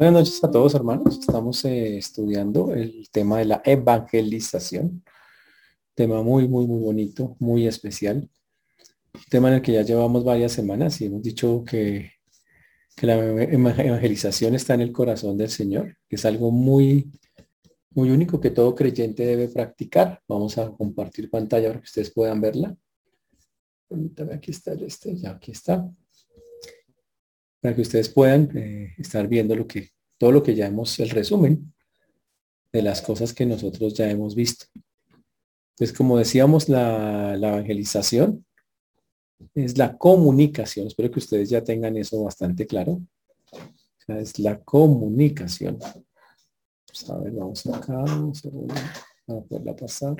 Buenas noches a todos hermanos. Estamos eh, estudiando el tema de la evangelización. Tema muy, muy, muy bonito, muy especial. Tema en el que ya llevamos varias semanas y hemos dicho que, que la evangelización está en el corazón del Señor, que es algo muy, muy único que todo creyente debe practicar. Vamos a compartir pantalla para que ustedes puedan verla. Permítame, aquí está el este, ya aquí está para que ustedes puedan eh, estar viendo lo que, todo lo que ya hemos, el resumen de las cosas que nosotros ya hemos visto. Entonces, como decíamos, la, evangelización es la comunicación. Espero que ustedes ya tengan eso bastante claro. es la comunicación. Pues, a ver, vamos acá, vamos a poderla pasar.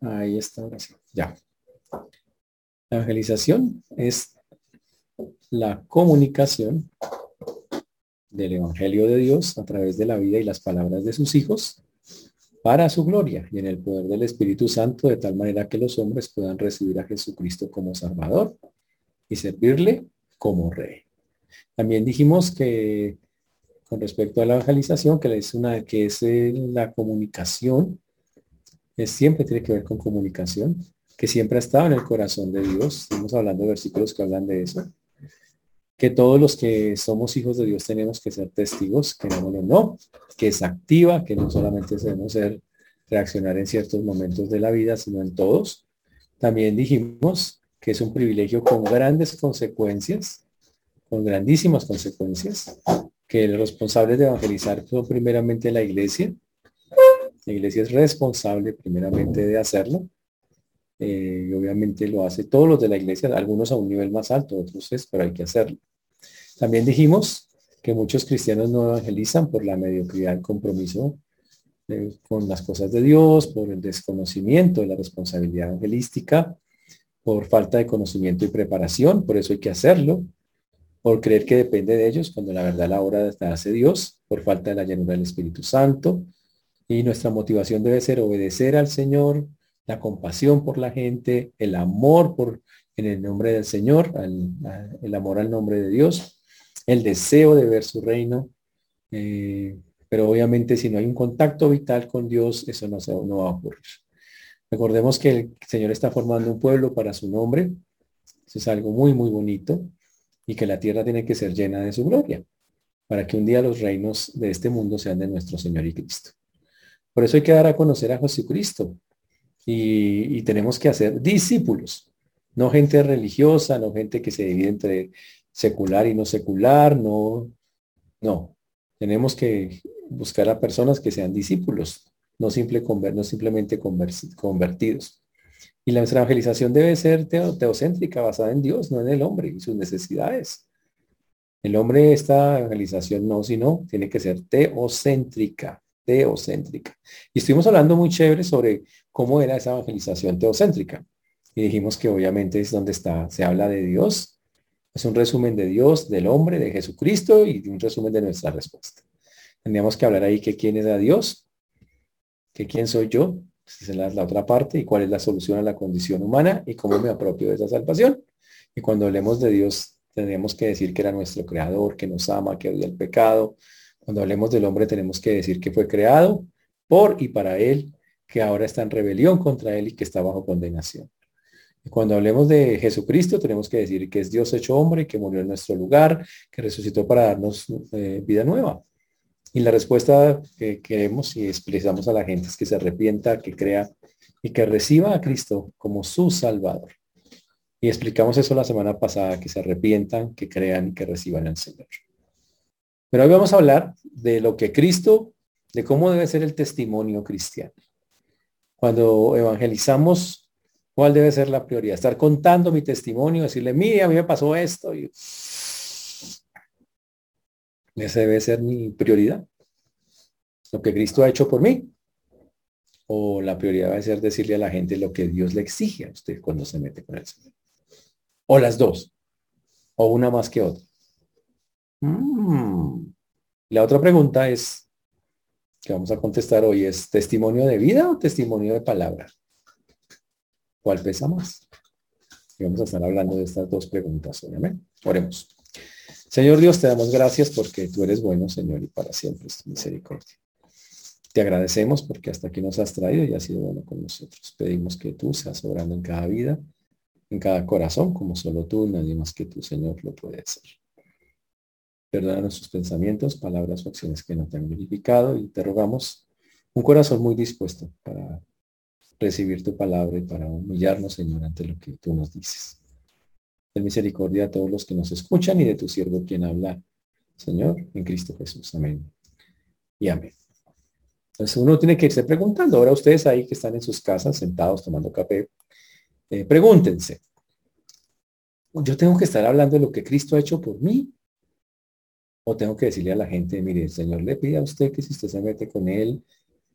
Ahí está, ahora. Ya. La evangelización es la comunicación del Evangelio de Dios a través de la vida y las palabras de sus hijos para su gloria y en el poder del Espíritu Santo de tal manera que los hombres puedan recibir a Jesucristo como Salvador y servirle como Rey. También dijimos que con respecto a la evangelización, que es una que es eh, la comunicación, es, siempre tiene que ver con comunicación, que siempre ha estado en el corazón de Dios. Estamos hablando de versículos que hablan de eso que todos los que somos hijos de Dios tenemos que ser testigos, que no, no, que es activa, que no solamente debemos ser reaccionar en ciertos momentos de la vida, sino en todos. También dijimos que es un privilegio con grandes consecuencias, con grandísimas consecuencias, que los responsables de evangelizar son primeramente la iglesia. La iglesia es responsable primeramente de hacerlo. Eh, y obviamente lo hace todos los de la iglesia, algunos a un nivel más alto, otros es, pero hay que hacerlo. También dijimos que muchos cristianos no evangelizan por la mediocridad del compromiso eh, con las cosas de Dios, por el desconocimiento de la responsabilidad evangelística, por falta de conocimiento y preparación, por eso hay que hacerlo, por creer que depende de ellos, cuando la verdad la obra la hace Dios, por falta de la llenura del Espíritu Santo, y nuestra motivación debe ser obedecer al Señor, la compasión por la gente, el amor por en el nombre del Señor, el amor al nombre de Dios, el deseo de ver su reino. Eh, pero obviamente si no hay un contacto vital con Dios, eso no, se, no va a ocurrir. Recordemos que el Señor está formando un pueblo para su nombre. Eso es algo muy, muy bonito. Y que la tierra tiene que ser llena de su gloria. Para que un día los reinos de este mundo sean de nuestro Señor y Cristo. Por eso hay que dar a conocer a Jesucristo. Y, tenemos que hacer discípulos. No gente religiosa, no gente que se divide entre secular y no secular, no, no. Tenemos que buscar a personas que sean discípulos, no, simple, no simplemente convertidos. Y la evangelización debe ser teocéntrica, basada en Dios, no en el hombre y sus necesidades. El hombre, esta evangelización no, sino tiene que ser teocéntrica, teocéntrica. Y estuvimos hablando muy chévere sobre cómo era esa evangelización teocéntrica. Y dijimos que obviamente es donde está, se habla de Dios. Es un resumen de Dios, del hombre, de Jesucristo y un resumen de nuestra respuesta. Tendríamos que hablar ahí que quién es a Dios, que quién soy yo, esa es la, otra parte, y cuál es la solución a la condición humana y cómo me apropio de esa salvación. Y cuando hablemos de Dios, tendríamos que decir que era nuestro creador, que nos ama, que odia el pecado. Cuando hablemos del hombre, tenemos que decir que fue creado por y para él, que ahora está en rebelión contra él y que está bajo condenación. Cuando hablemos de Jesucristo, tenemos que decir que es Dios hecho hombre, que murió en nuestro lugar, que resucitó para darnos eh, vida nueva. Y la respuesta que queremos y expresamos a la gente es que se arrepienta, que crea y que reciba a Cristo como su Salvador. Y explicamos eso la semana pasada, que se arrepientan, que crean y que reciban al Señor. Pero hoy vamos a hablar de lo que Cristo, de cómo debe ser el testimonio cristiano. Cuando evangelizamos ¿Cuál debe ser la prioridad? Estar contando mi testimonio, decirle, mire, a mí me pasó esto. Y... Esa debe ser mi prioridad. Lo que Cristo ha hecho por mí. O la prioridad va a ser decirle a la gente lo que Dios le exige a usted cuando se mete con el Señor. O las dos. O una más que otra. Mm. La otra pregunta es, que vamos a contestar hoy, ¿es testimonio de vida o testimonio de palabra? ¿Cuál pesa más? Y vamos a estar hablando de estas dos preguntas, obviamente. Oremos. Señor Dios, te damos gracias porque tú eres bueno, Señor, y para siempre es tu misericordia. Te agradecemos porque hasta aquí nos has traído y has sido bueno con nosotros. Pedimos que tú seas obrando en cada vida, en cada corazón, como solo tú nadie más que tú, Señor, lo puede hacer. Perdona nuestros pensamientos, palabras o acciones que no te han verificado y te rogamos un corazón muy dispuesto para recibir tu palabra y para humillarnos, Señor, ante lo que tú nos dices. Ten misericordia a todos los que nos escuchan y de tu siervo quien habla, Señor, en Cristo Jesús. Amén. Y amén. Entonces uno tiene que irse preguntando. Ahora ustedes ahí que están en sus casas sentados tomando café, eh, pregúntense. Yo tengo que estar hablando de lo que Cristo ha hecho por mí. O tengo que decirle a la gente, mire, el Señor le pide a usted que si usted se mete con Él,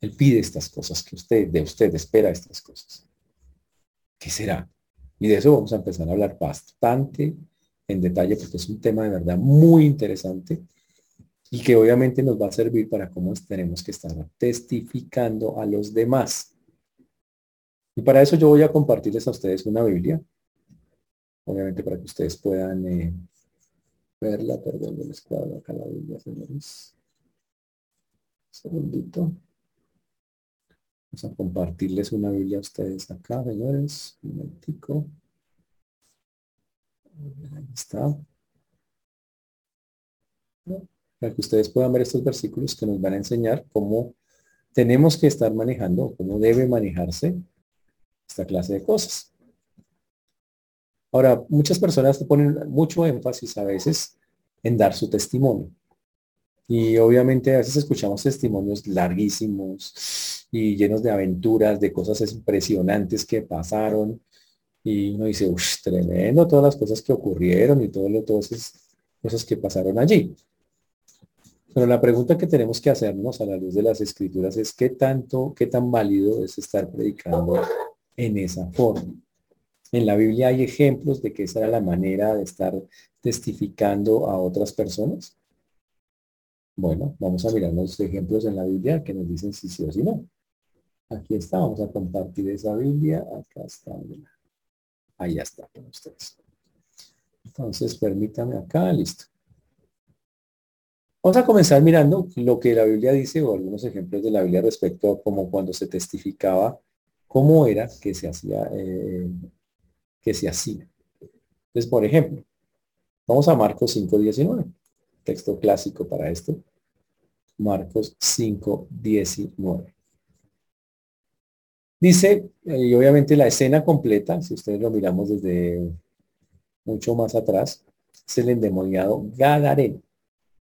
él pide estas cosas, que usted, de usted espera estas cosas. ¿Qué será? Y de eso vamos a empezar a hablar bastante en detalle porque es un tema de verdad muy interesante y que obviamente nos va a servir para cómo tenemos que estar testificando a los demás. Y para eso yo voy a compartirles a ustedes una Biblia, obviamente para que ustedes puedan eh, verla, perdón, les cuadro acá la Biblia, señores. Un segundito. Vamos a compartirles una Biblia a ustedes acá, señores. Un momentico. Ahí está. Para que ustedes puedan ver estos versículos que nos van a enseñar cómo tenemos que estar manejando, cómo debe manejarse esta clase de cosas. Ahora, muchas personas ponen mucho énfasis a veces en dar su testimonio. Y obviamente a veces escuchamos testimonios larguísimos y llenos de aventuras, de cosas impresionantes que pasaron. Y uno dice, uff, tremendo todas las cosas que ocurrieron y todo lo, todas esas cosas que pasaron allí. Pero la pregunta que tenemos que hacernos a la luz de las escrituras es qué tanto, qué tan válido es estar predicando en esa forma. En la Biblia hay ejemplos de que esa era la manera de estar testificando a otras personas. Bueno, vamos a mirar los ejemplos en la Biblia que nos dicen si sí o si no. Aquí está, vamos a compartir esa Biblia. Acá está. Ahí está con ustedes. Entonces, permítame acá, listo. Vamos a comenzar mirando lo que la Biblia dice o algunos ejemplos de la Biblia respecto a cómo cuando se testificaba cómo era que se hacía, eh, que se hacía. Entonces, por ejemplo, vamos a Marcos 5.19, texto clásico para esto. Marcos 5, 19. Dice, eh, y obviamente la escena completa, si ustedes lo miramos desde mucho más atrás, es el endemoniado Gadareno.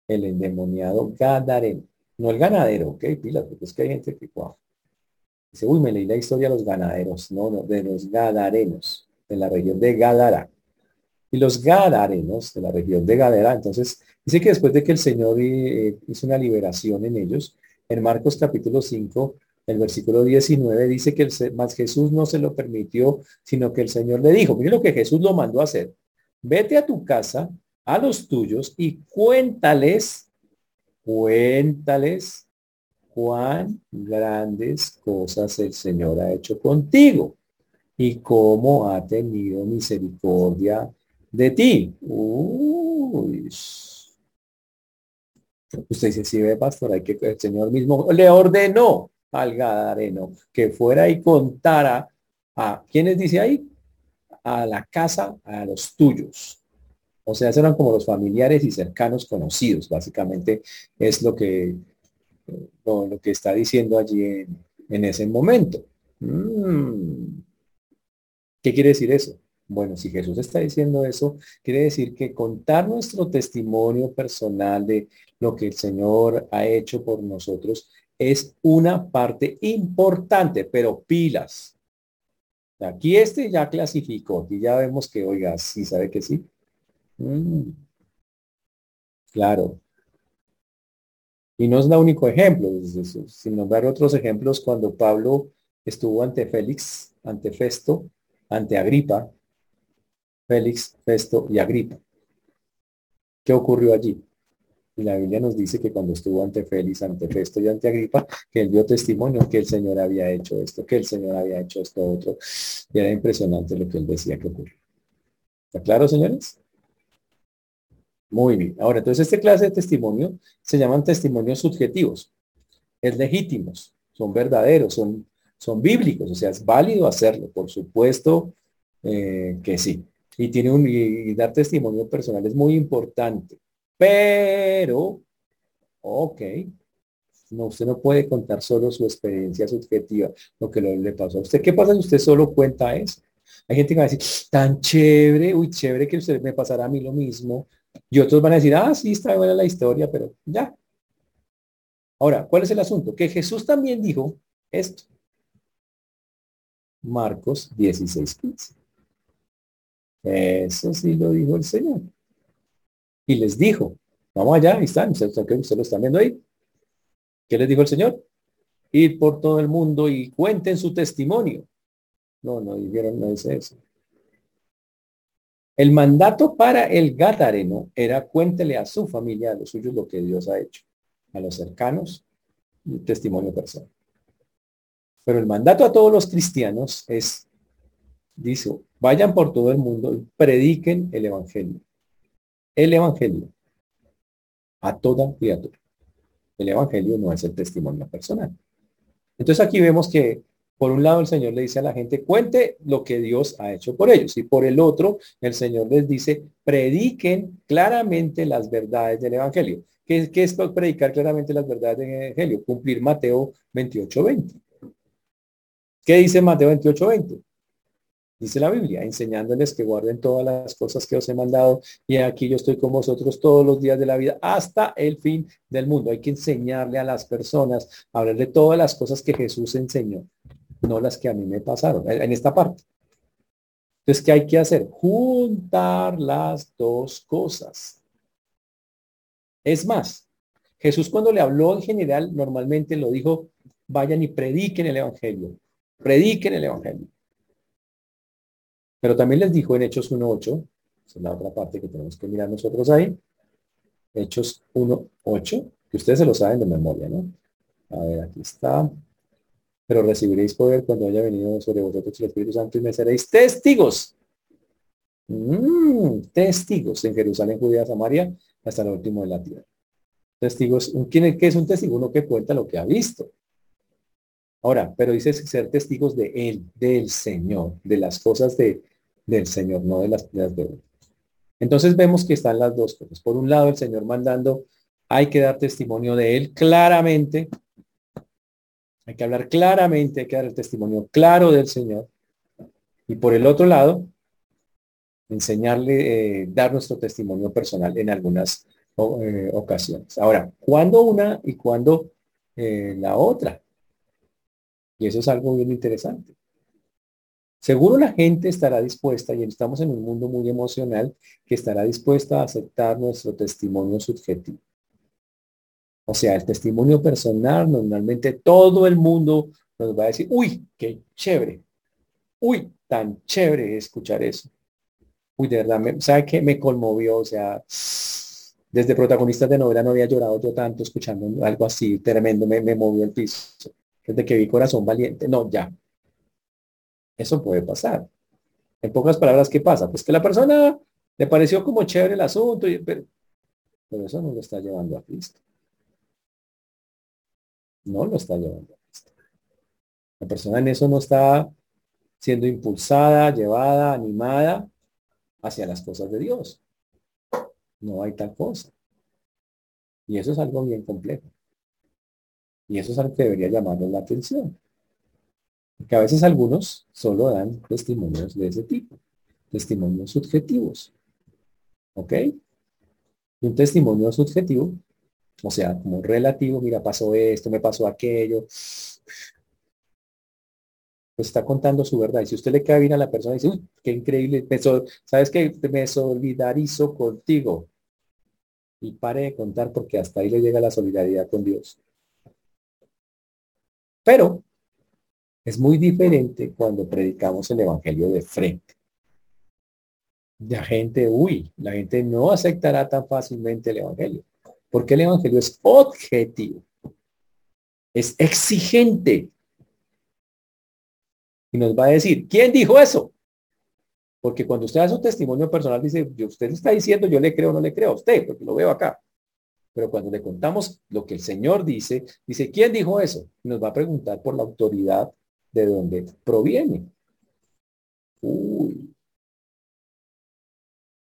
El endemoniado Gadareno. No el ganadero, ok, pilas, porque es que hay gente que, wow. Dice, uy, me leí la historia de los ganaderos, no, no, de los Gadarenos, de la región de Gadara. Y los Gadarenos, de la región de Gadara, entonces Dice que después de que el Señor eh, hizo una liberación en ellos, en Marcos capítulo 5, el versículo 19 dice que el, más Jesús no se lo permitió, sino que el Señor le dijo, mire lo que Jesús lo mandó a hacer. Vete a tu casa, a los tuyos y cuéntales, cuéntales cuán grandes cosas el Señor ha hecho contigo y cómo ha tenido misericordia de ti. Uy. Usted dice, sí, ve, pastor, hay que el Señor mismo le ordenó al Gadareno que fuera y contara a quienes dice ahí, a la casa, a los tuyos. O sea, eran como los familiares y cercanos conocidos, básicamente es lo que, lo, que está diciendo allí en, ese momento. Mm. ¿Qué quiere decir eso? Bueno, si Jesús está diciendo eso, quiere decir que contar nuestro testimonio personal de lo que el Señor ha hecho por nosotros es una parte importante, pero pilas. Aquí este ya clasificó, aquí ya vemos que, oiga, sí sabe que sí. Mm. Claro. Y no es el único ejemplo, sino ver otros ejemplos cuando Pablo estuvo ante Félix, ante Festo, ante Agripa, Félix, Festo y Agripa. ¿Qué ocurrió allí? Y la Biblia nos dice que cuando estuvo ante Félix, ante Festo y ante Agripa, que él dio testimonio que el Señor había hecho esto, que el Señor había hecho esto otro. Y era impresionante lo que él decía que ocurrió. ¿Está claro, señores? Muy bien. Ahora, entonces, esta clase de testimonio se llaman testimonios subjetivos. Es legítimos, son verdaderos, son, son bíblicos, o sea, es válido hacerlo, por supuesto eh, que sí. Y tiene un, y dar testimonio personal es muy importante. Pero, ok, no, usted no puede contar solo su experiencia subjetiva, lo que le pasó a usted. ¿Qué pasa si usted solo cuenta eso? Hay gente que va a decir, tan chévere, uy, chévere que usted me pasará a mí lo mismo. Y otros van a decir, ah, sí, está buena la historia, pero ya. Ahora, ¿cuál es el asunto? Que Jesús también dijo esto. Marcos 16, 15. Eso sí lo dijo el Señor. Y les dijo, vamos allá, ahí están, ustedes, lo están viendo ahí. ¿Qué les dijo el Señor? Ir por todo el mundo y cuenten su testimonio. No, no dijeron, no dice eso. El mandato para el gadareno era cuéntele a su familia, a los suyos, lo que Dios ha hecho, a los cercanos, un testimonio personal. Pero el mandato a todos los cristianos es, dice, vayan por todo el mundo y prediquen el evangelio. El evangelio a toda criatura. El evangelio no es el testimonio personal. Entonces aquí vemos que por un lado, el Señor le dice a la gente, cuente lo que Dios ha hecho por ellos. Y por el otro, el Señor les dice, prediquen claramente las verdades del Evangelio. ¿Qué, es predicar claramente las verdades del Evangelio? Cumplir Mateo 28, 20. ¿Qué dice Mateo 28, 20? Dice la Biblia, enseñándoles que guarden todas las cosas que os he mandado y aquí yo estoy con vosotros todos los días de la vida hasta el fin del mundo. Hay que enseñarle a las personas, hablar de todas las cosas que Jesús enseñó no las que a mí me pasaron, en esta parte. Entonces, ¿qué hay que hacer? Juntar las dos cosas. Es más, Jesús cuando le habló en general, normalmente lo dijo, vayan y prediquen el Evangelio. Prediquen el Evangelio. Pero también les dijo en Hechos 1.8, es la otra parte que tenemos que mirar nosotros ahí, Hechos 1.8, que ustedes se lo saben de memoria, ¿no? A ver, aquí está pero recibiréis poder cuando haya venido sobre vosotros el Espíritu Santo y me seréis testigos. Mm, testigos en Jerusalén, Judea, Samaria, hasta el último de la tierra. Testigos, ¿quién qué es un testigo? Uno que cuenta lo que ha visto. Ahora, pero dice ser testigos de Él, del Señor, de las cosas de, del Señor, no de las, de Entonces vemos que están las dos cosas. Por un lado, el Señor mandando, hay que dar testimonio de Él claramente, hay que hablar claramente, hay que dar el testimonio claro del Señor. Y por el otro lado, enseñarle, eh, dar nuestro testimonio personal en algunas eh, ocasiones. Ahora, ¿cuándo una y cuándo eh, la otra? Y eso es algo bien interesante. Seguro la gente estará dispuesta, y estamos en un mundo muy emocional, que estará dispuesta a aceptar nuestro testimonio subjetivo. O sea, el testimonio personal, normalmente todo el mundo nos va a decir, uy, qué chévere. Uy, tan chévere escuchar eso. Uy, de verdad, ¿sabe qué? Me conmovió, o sea, desde protagonistas de novela no había llorado yo tanto escuchando algo así tremendo, me, me movió el piso. Desde que vi Corazón Valiente, no, ya. Eso puede pasar. En pocas palabras, ¿qué pasa? Pues que la persona le pareció como chévere el asunto, pero, pero eso no lo está llevando a Cristo no lo está llevando La persona en eso no está siendo impulsada, llevada, animada hacia las cosas de Dios. No hay tal cosa. Y eso es algo bien complejo. Y eso es algo que debería llamarnos la atención. Porque a veces algunos solo dan testimonios de ese tipo, testimonios subjetivos. ¿Ok? Un testimonio subjetivo o sea, como relativo, mira, pasó esto, me pasó aquello. Pues está contando su verdad. Y si usted le cae bien a la persona y dice, qué increíble, sabes que me solidarizo contigo. Y pare de contar porque hasta ahí le llega la solidaridad con Dios. Pero es muy diferente cuando predicamos el Evangelio de frente. La gente, uy, la gente no aceptará tan fácilmente el Evangelio. Porque el Evangelio es objetivo, es exigente. Y nos va a decir, ¿quién dijo eso? Porque cuando usted da su testimonio personal, dice, usted está diciendo, yo le creo o no le creo a usted, porque lo veo acá. Pero cuando le contamos lo que el Señor dice, dice, ¿quién dijo eso? Nos va a preguntar por la autoridad de dónde proviene. Uy.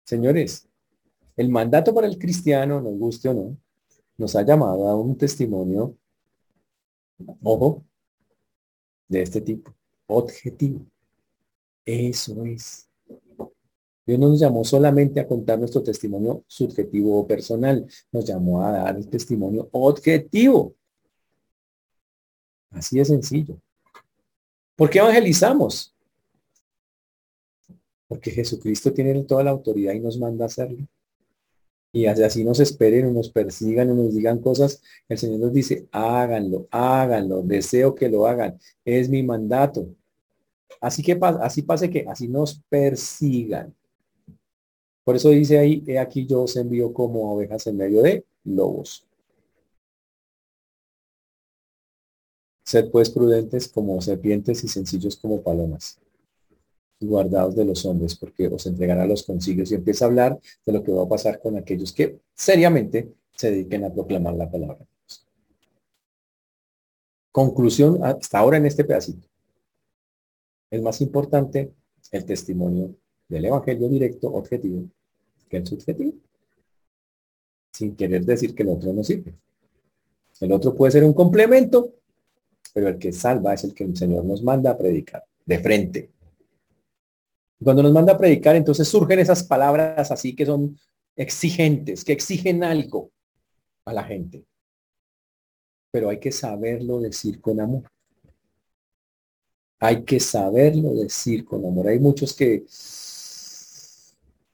Señores, el mandato para el cristiano, nos guste o no, nos ha llamado a un testimonio, ojo, de este tipo, objetivo. Eso es. Dios no nos llamó solamente a contar nuestro testimonio subjetivo o personal, nos llamó a dar el testimonio objetivo. Así de sencillo. ¿Por qué evangelizamos? Porque Jesucristo tiene toda la autoridad y nos manda a hacerlo. Y así nos esperen o nos persigan o nos digan cosas, el Señor nos dice, háganlo, háganlo, deseo que lo hagan. Es mi mandato. Así que así pase que así nos persigan. Por eso dice ahí, he aquí yo os envío como ovejas en medio de lobos. Sed pues prudentes como serpientes y sencillos como palomas guardados de los hombres, porque os entregará los consiglos y empieza a hablar de lo que va a pasar con aquellos que seriamente se dediquen a proclamar la palabra. Conclusión hasta ahora en este pedacito. Es más importante el testimonio del evangelio directo, objetivo, que el subjetivo. Sin querer decir que el otro no sirve. El otro puede ser un complemento, pero el que salva es el que el Señor nos manda a predicar de frente. Cuando nos manda a predicar, entonces surgen esas palabras así que son exigentes, que exigen algo a la gente. Pero hay que saberlo decir con amor. Hay que saberlo decir con amor. Hay muchos que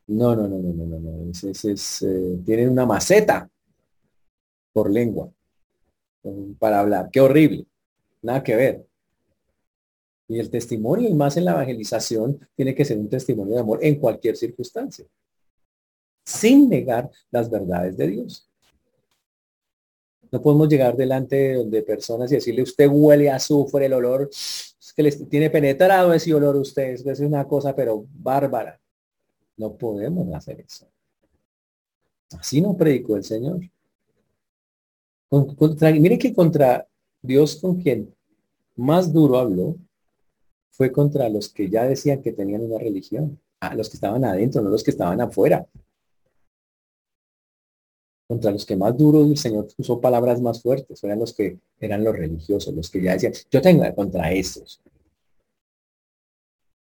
no, no, no, no, no, no, no. Es, eh, tienen una maceta por lengua para hablar. Qué horrible. Nada que ver. Y el testimonio, y más en la evangelización, tiene que ser un testimonio de amor en cualquier circunstancia, sin negar las verdades de Dios. No podemos llegar delante de personas y decirle, usted huele a azufre, el olor, es que les tiene penetrado ese olor a usted, es una cosa pero bárbara. No podemos hacer eso. Así no predicó el Señor. mire que contra Dios con quien más duro habló fue contra los que ya decían que tenían una religión, a los que estaban adentro, no los que estaban afuera. Contra los que más duros el Señor usó palabras más fuertes, eran los que eran los religiosos, los que ya decían, yo tengo contra estos.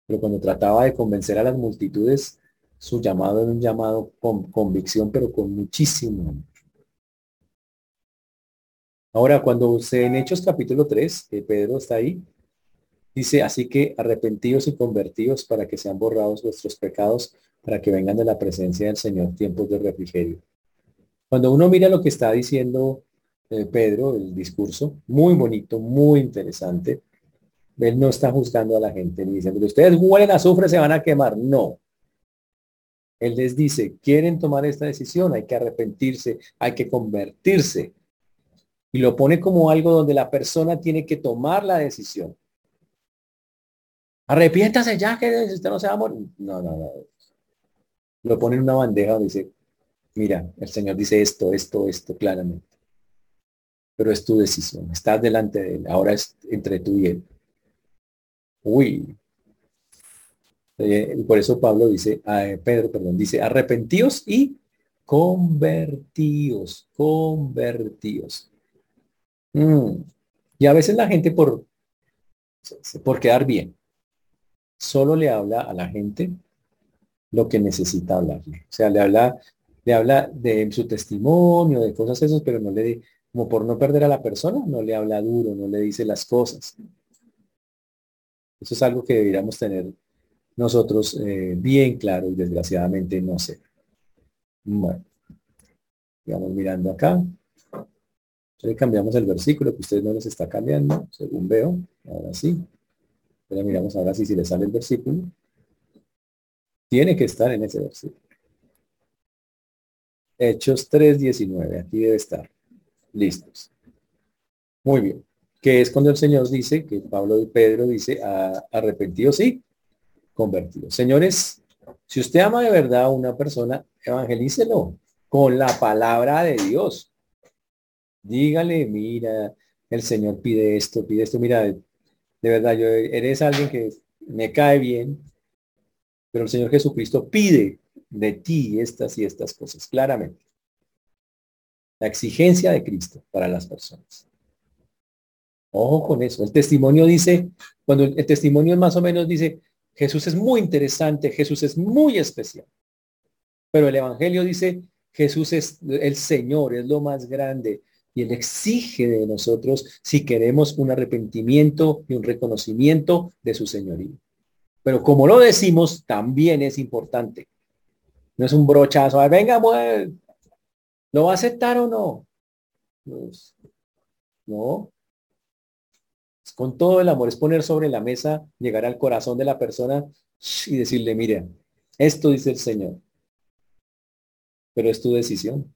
Pero cuando trataba de convencer a las multitudes, su llamado era un llamado con convicción, pero con muchísimo. Ahora, cuando se en Hechos capítulo 3, que Pedro está ahí, Dice, así que arrepentidos y convertidos para que sean borrados vuestros pecados, para que vengan de la presencia del Señor tiempos de refrigerio. Cuando uno mira lo que está diciendo eh, Pedro, el discurso, muy bonito, muy interesante, él no está juzgando a la gente ni diciendo, ustedes huelen azufre, se van a quemar. No. Él les dice, quieren tomar esta decisión, hay que arrepentirse, hay que convertirse. Y lo pone como algo donde la persona tiene que tomar la decisión. Arrepiéntase ya que usted no se va. No, no, no. Lo pone en una bandeja donde dice, mira, el Señor dice esto, esto, esto claramente. Pero es tu decisión. Estás delante de él. Ahora es entre tú y él. Uy. Eh, por eso Pablo dice, eh, Pedro, perdón, dice, arrepentíos y convertíos, convertíos. Mm. Y a veces la gente por, por quedar bien, solo le habla a la gente lo que necesita hablarle. O sea, le habla, le habla de su testimonio, de cosas esas, pero no le, como por no perder a la persona, no le habla duro, no le dice las cosas. Eso es algo que deberíamos tener nosotros eh, bien claro y desgraciadamente no sé. Bueno, vamos mirando acá. Le cambiamos el versículo que usted no les está cambiando, según veo. Ahora sí. Ya miramos ahora sí si le sale el versículo. Tiene que estar en ese versículo. Hechos 3.19. Aquí debe estar. Listos. Muy bien. Que es cuando el Señor dice, que Pablo y Pedro dice, arrepentidos sí, convertidos. Señores, si usted ama de verdad a una persona, evangelícelo con la palabra de Dios. Dígale, mira, el Señor pide esto, pide esto. Mira, de verdad, yo eres alguien que me cae bien, pero el Señor Jesucristo pide de ti estas y estas cosas, claramente. La exigencia de Cristo para las personas. Ojo con eso. El testimonio dice, cuando el testimonio más o menos dice, Jesús es muy interesante, Jesús es muy especial. Pero el Evangelio dice, Jesús es el Señor, es lo más grande. Y Él exige de nosotros si queremos un arrepentimiento y un reconocimiento de su señoría. Pero como lo decimos, también es importante. No es un brochazo, venga, pues, ¿lo va a aceptar o no? No. Con todo el amor, es poner sobre la mesa, llegar al corazón de la persona y decirle, mire, esto dice el Señor pero es tu decisión.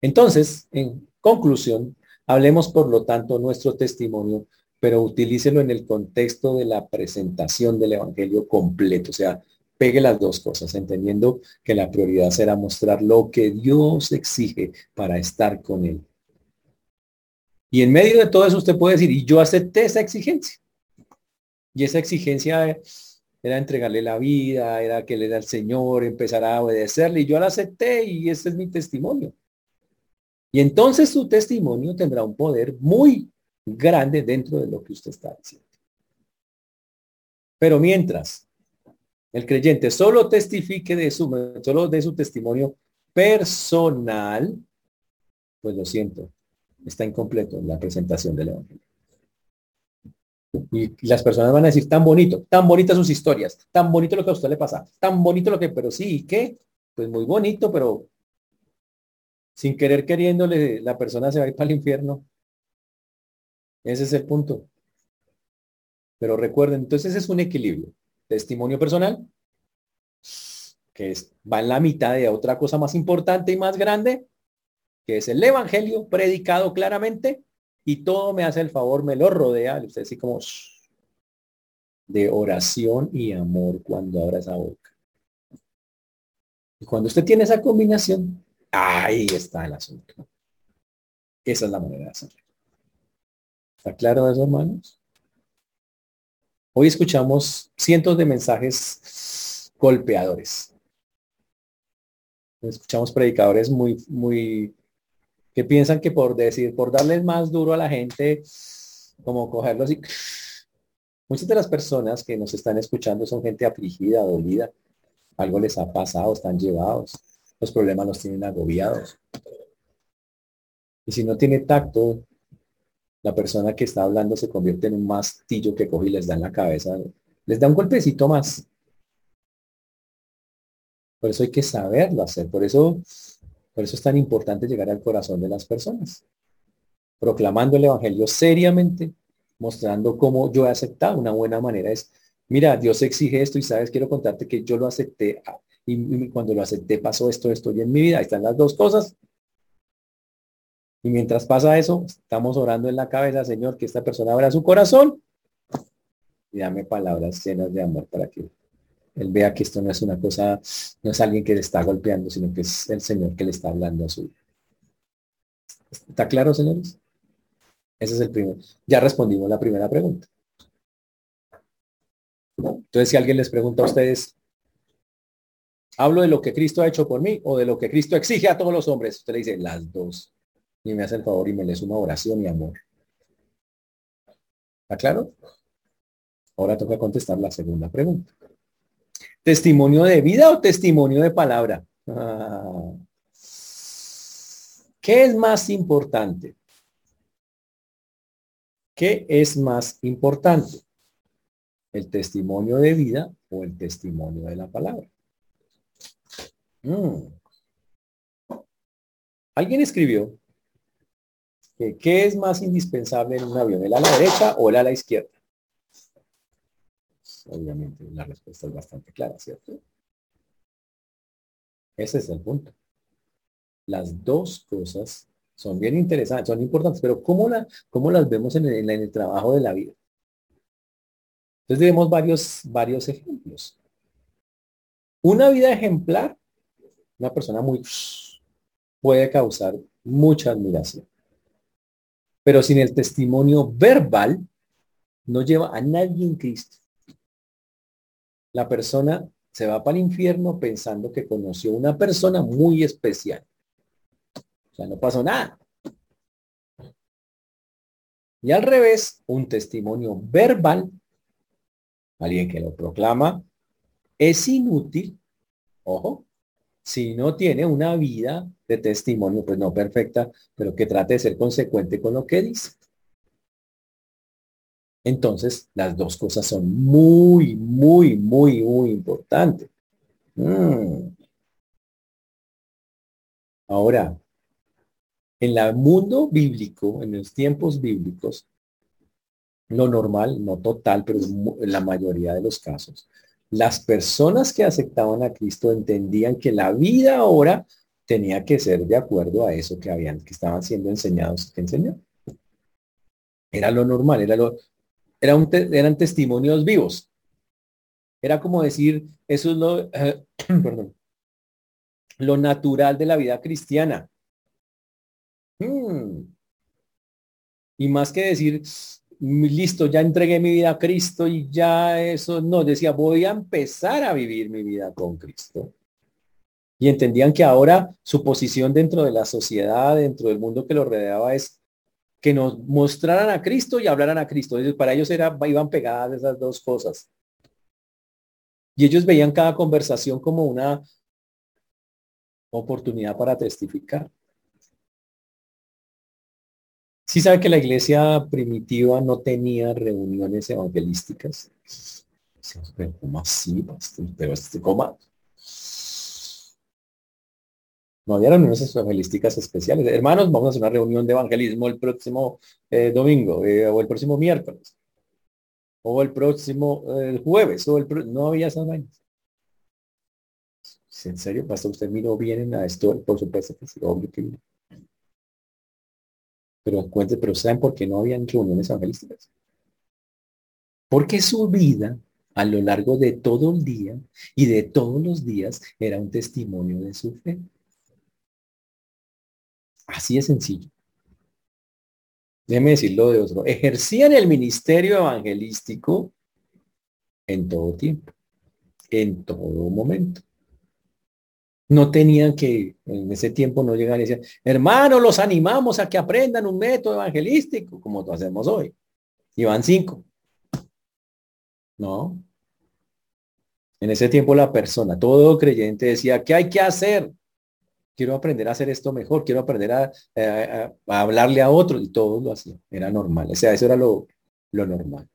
Entonces, en conclusión, hablemos por lo tanto nuestro testimonio, pero utilícelo en el contexto de la presentación del Evangelio completo, o sea, pegue las dos cosas, entendiendo que la prioridad será mostrar lo que Dios exige para estar con Él. Y en medio de todo eso usted puede decir, y yo acepté esa exigencia. Y esa exigencia era entregarle la vida, era que le da al Señor, empezar a obedecerle, y yo la acepté y ese es mi testimonio. Y entonces su testimonio tendrá un poder muy grande dentro de lo que usted está diciendo. Pero mientras el creyente solo testifique de su, solo de su testimonio personal, pues lo siento, está incompleto la presentación del Evangelio. Y las personas van a decir, tan bonito, tan bonitas sus historias, tan bonito lo que a usted le pasa, tan bonito lo que, pero sí, ¿y qué? Pues muy bonito, pero sin querer queriéndole, la persona se va a ir para el infierno. Ese es el punto. Pero recuerden, entonces es un equilibrio. Testimonio personal, que es, va en la mitad de otra cosa más importante y más grande, que es el Evangelio predicado claramente y todo me hace el favor, me lo rodea, usted así como de oración y amor cuando abra esa boca. Y cuando usted tiene esa combinación, ahí está el asunto. Esa es la manera de hacerlo. ¿Está claro eso, hermanos? Hoy escuchamos cientos de mensajes golpeadores. Escuchamos predicadores muy, muy que piensan que por decir, por darles más duro a la gente, como cogerlos y... Muchas de las personas que nos están escuchando son gente afligida, dolida. Algo les ha pasado, están llevados. Los problemas los tienen agobiados. Y si no tiene tacto, la persona que está hablando se convierte en un mastillo que coge y les da en la cabeza. Les da un golpecito más. Por eso hay que saberlo hacer. Por eso por eso es tan importante llegar al corazón de las personas, proclamando el Evangelio seriamente, mostrando cómo yo he aceptado. Una buena manera es, mira, Dios exige esto y sabes, quiero contarte que yo lo acepté ah, y, cuando lo acepté pasó esto, esto y en mi vida. Ahí están las dos cosas. Y mientras pasa eso, estamos orando en la cabeza, Señor, que esta persona abra su corazón y dame palabras llenas de amor para que él vea que esto no es una cosa, no es alguien que le está golpeando, sino que es el Señor que le está hablando a su vida. ¿Está claro, señores? Ese es el primero. Ya respondimos la primera pregunta. Entonces, si alguien les pregunta a ustedes, ¿hablo de lo que Cristo ha hecho por mí o de lo que Cristo exige a todos los hombres? Usted le dice, las dos. Y me hace el favor y me les una oración y amor. ¿Está claro? Ahora toca contestar la segunda pregunta. ¿Testimonio de vida o testimonio de palabra? Ah. ¿Qué es más importante? ¿Qué es más importante? ¿El testimonio de vida o el testimonio de la palabra? Mm. Alguien escribió que qué es más indispensable en un avión, el ala derecha o el ala izquierda obviamente la respuesta es bastante clara, ¿cierto? Ese es el punto. Las dos cosas son bien interesantes, son importantes, pero ¿cómo, la, cómo las vemos en el, trabajo de la vida? Entonces tenemos varios, varios ejemplos. Una vida ejemplar, una persona muy puede causar mucha admiración. Pero sin el testimonio verbal, no lleva a nadie en Cristo. La persona se va para el infierno pensando que conoció una persona muy especial. O sea, no pasó nada. Y al revés, un testimonio verbal, alguien que lo proclama, es inútil, ojo, si no tiene una vida de testimonio, pues no perfecta, pero que trate de ser consecuente con lo que dice. Entonces, las dos cosas son muy, muy, muy, muy importantes. Mm. Ahora, en el mundo bíblico, en los tiempos bíblicos, lo normal, no total, pero en la mayoría de los casos, las personas que aceptaban a Cristo entendían que la vida ahora tenía que ser de acuerdo a eso que habían, que estaban siendo enseñados, que enseñó. Era lo normal, era lo, eran testimonios vivos. Era como decir, eso es lo, perdón, lo natural de la vida cristiana. Hmm. Y más que decir, listo, ya entregué mi vida a Cristo y ya eso, no, decía, voy a empezar a vivir mi vida con Cristo. Y entendían que ahora su posición dentro de la sociedad, dentro del mundo que lo rodeaba es que nos mostraran a Cristo y hablaran a Cristo. para ellos era, iban pegadas esas dos cosas. Y ellos veían cada conversación como una oportunidad para testificar. Sí sabe que la iglesia primitiva no tenía reuniones evangelísticas. ¿Cómo así? ¿cómo? No había reuniones evangelísticas especiales. Hermanos, vamos a hacer una reunión de evangelismo el próximo eh, domingo eh, o el próximo miércoles o el próximo el jueves o el no había esas vainas. ¿En serio, pastor? ¿Usted miró bien a esto? Por supuesto que sí, obvio que pero cuente, pero ¿saben por qué no habían reuniones evangelísticas? Porque su vida a lo largo de todo el día y de todos los días era un testimonio de su fe. Así de sencillo. Déjeme decirlo de otro. Ejercían el ministerio evangelístico en todo tiempo, en todo momento no tenían que, en ese tiempo no llegar y decir, hermano, los animamos a que aprendan un método evangelístico, como lo hacemos hoy. Y van cinco. No. En ese tiempo la persona, todo creyente decía, ¿qué hay que hacer? Quiero aprender a hacer esto mejor, quiero aprender a, hablarle a otros y todos lo hacían. Era normal. O sea, eso era lo, lo normal.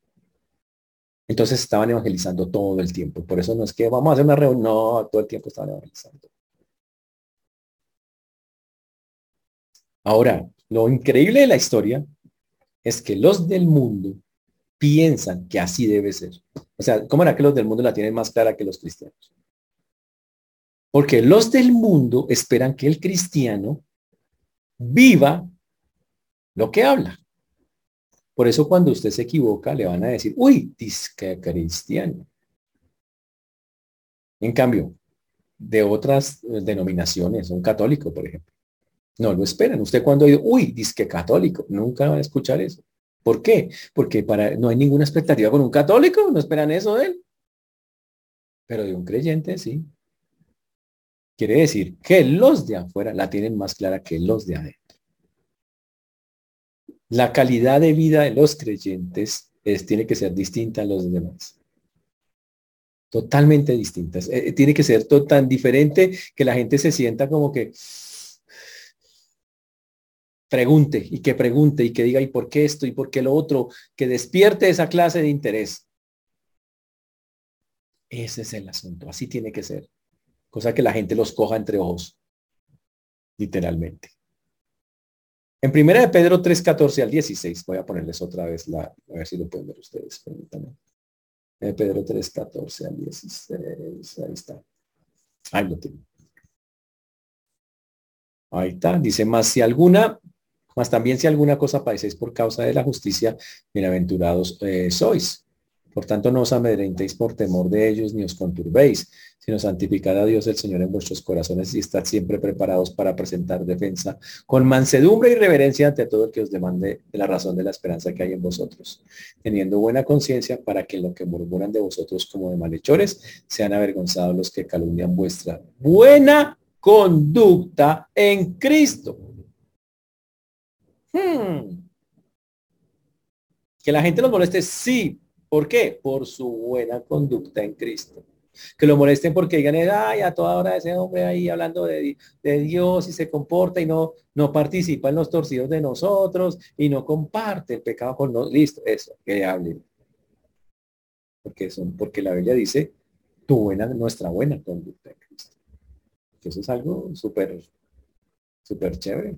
Entonces estaban evangelizando todo el tiempo. Por eso no es que vamos a hacer una reunión, no, todo el tiempo estaban evangelizando. Ahora, lo increíble de la historia es que los del mundo piensan que así debe ser. O sea, ¿cómo era que los del mundo la tienen más clara que los cristianos? Porque los del mundo esperan que el cristiano viva lo que habla. Por eso cuando usted se equivoca le van a decir, uy, disque cristiano. En cambio, de otras denominaciones, un católico, por ejemplo, no lo esperan. Usted cuando dice, uy, disque católico, nunca van a escuchar eso. ¿Por qué? Porque para, no hay ninguna expectativa con un católico, no esperan eso de él. Pero de un creyente sí. Quiere decir que los de afuera la tienen más clara que los de adentro. La calidad de vida de los creyentes es, tiene que ser distinta a los demás. Totalmente distintas. Eh, tiene que ser tan diferente que la gente se sienta como que, pregunte y que pregunte y que diga, ¿y por qué esto y por qué lo otro? Que despierte esa clase de interés. Ese es el asunto, así tiene que ser. Cosa que la gente los coja entre ojos, literalmente. En primera de Pedro 3, 14 al 16, voy a ponerles otra vez la, a ver si lo pueden ver ustedes, permítanme. Pedro 3, 14 al 16, ahí está. Ahí lo tengo. Ahí está, dice más si alguna mas también si alguna cosa padecéis por causa de la justicia, bienaventurados eh, sois. Por tanto, no os amedrentéis por temor de ellos, ni os conturbéis, sino santificad a Dios el Señor en vuestros corazones y estad siempre preparados para presentar defensa con mansedumbre y reverencia ante todo el que os demande de la razón de la esperanza que hay en vosotros, teniendo buena conciencia para que lo que murmuran de vosotros como de malhechores sean avergonzados los que calumnian vuestra buena conducta en Cristo. Hmm. Que la gente los moleste, sí, ¿Por qué? Por su buena conducta en Cristo. Que lo molesten porque digan, ay, a toda hora ese hombre ahí hablando de, Dios y se comporta y no, no participa en los torcidos de nosotros y no comparte el pecado con nosotros. Listo, eso, que hable. Porque, son, porque la Biblia dice, tu buena, nuestra buena conducta en Cristo. eso es algo súper, súper chévere.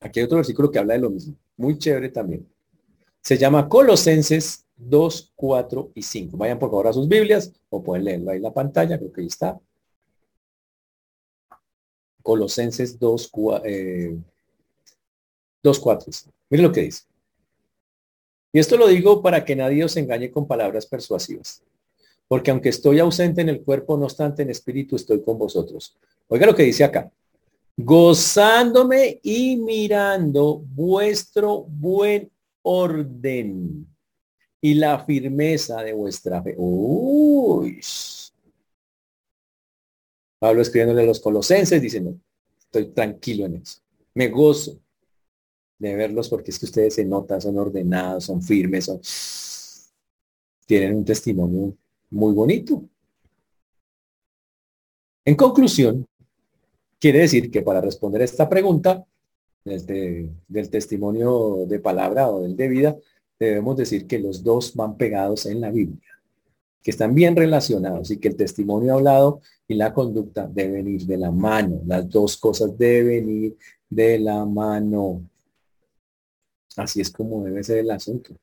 Aquí hay otro versículo que habla de lo mismo. Muy chévere también. Se llama Colosenses 2, 4 y 5. Vayan por favor a sus Biblias o pueden leerlo ahí en la pantalla, creo que ahí está. Colosenses 2, 4, eh, 2 4 Miren lo que dice. Y esto lo digo para que nadie os engañe con palabras persuasivas. Porque aunque estoy ausente en el cuerpo, no obstante en espíritu estoy con vosotros. Oiga lo que dice acá. Gozándome y mirando vuestro buen orden y la firmeza de vuestra fe. Uy. Pablo escribiéndole a los colosenses diciendo, estoy tranquilo en eso. Me gozo de verlos porque es que ustedes se notan, son ordenados, son firmes, son... tienen un testimonio muy bonito. En conclusión, quiere decir que para responder esta pregunta, del testimonio de palabra o del de vida, debemos decir que los dos van pegados en la Biblia, que están bien relacionados y que el testimonio hablado y la conducta deben ir de la mano. Las dos cosas deben ir de la mano. Así es como debe ser el asunto.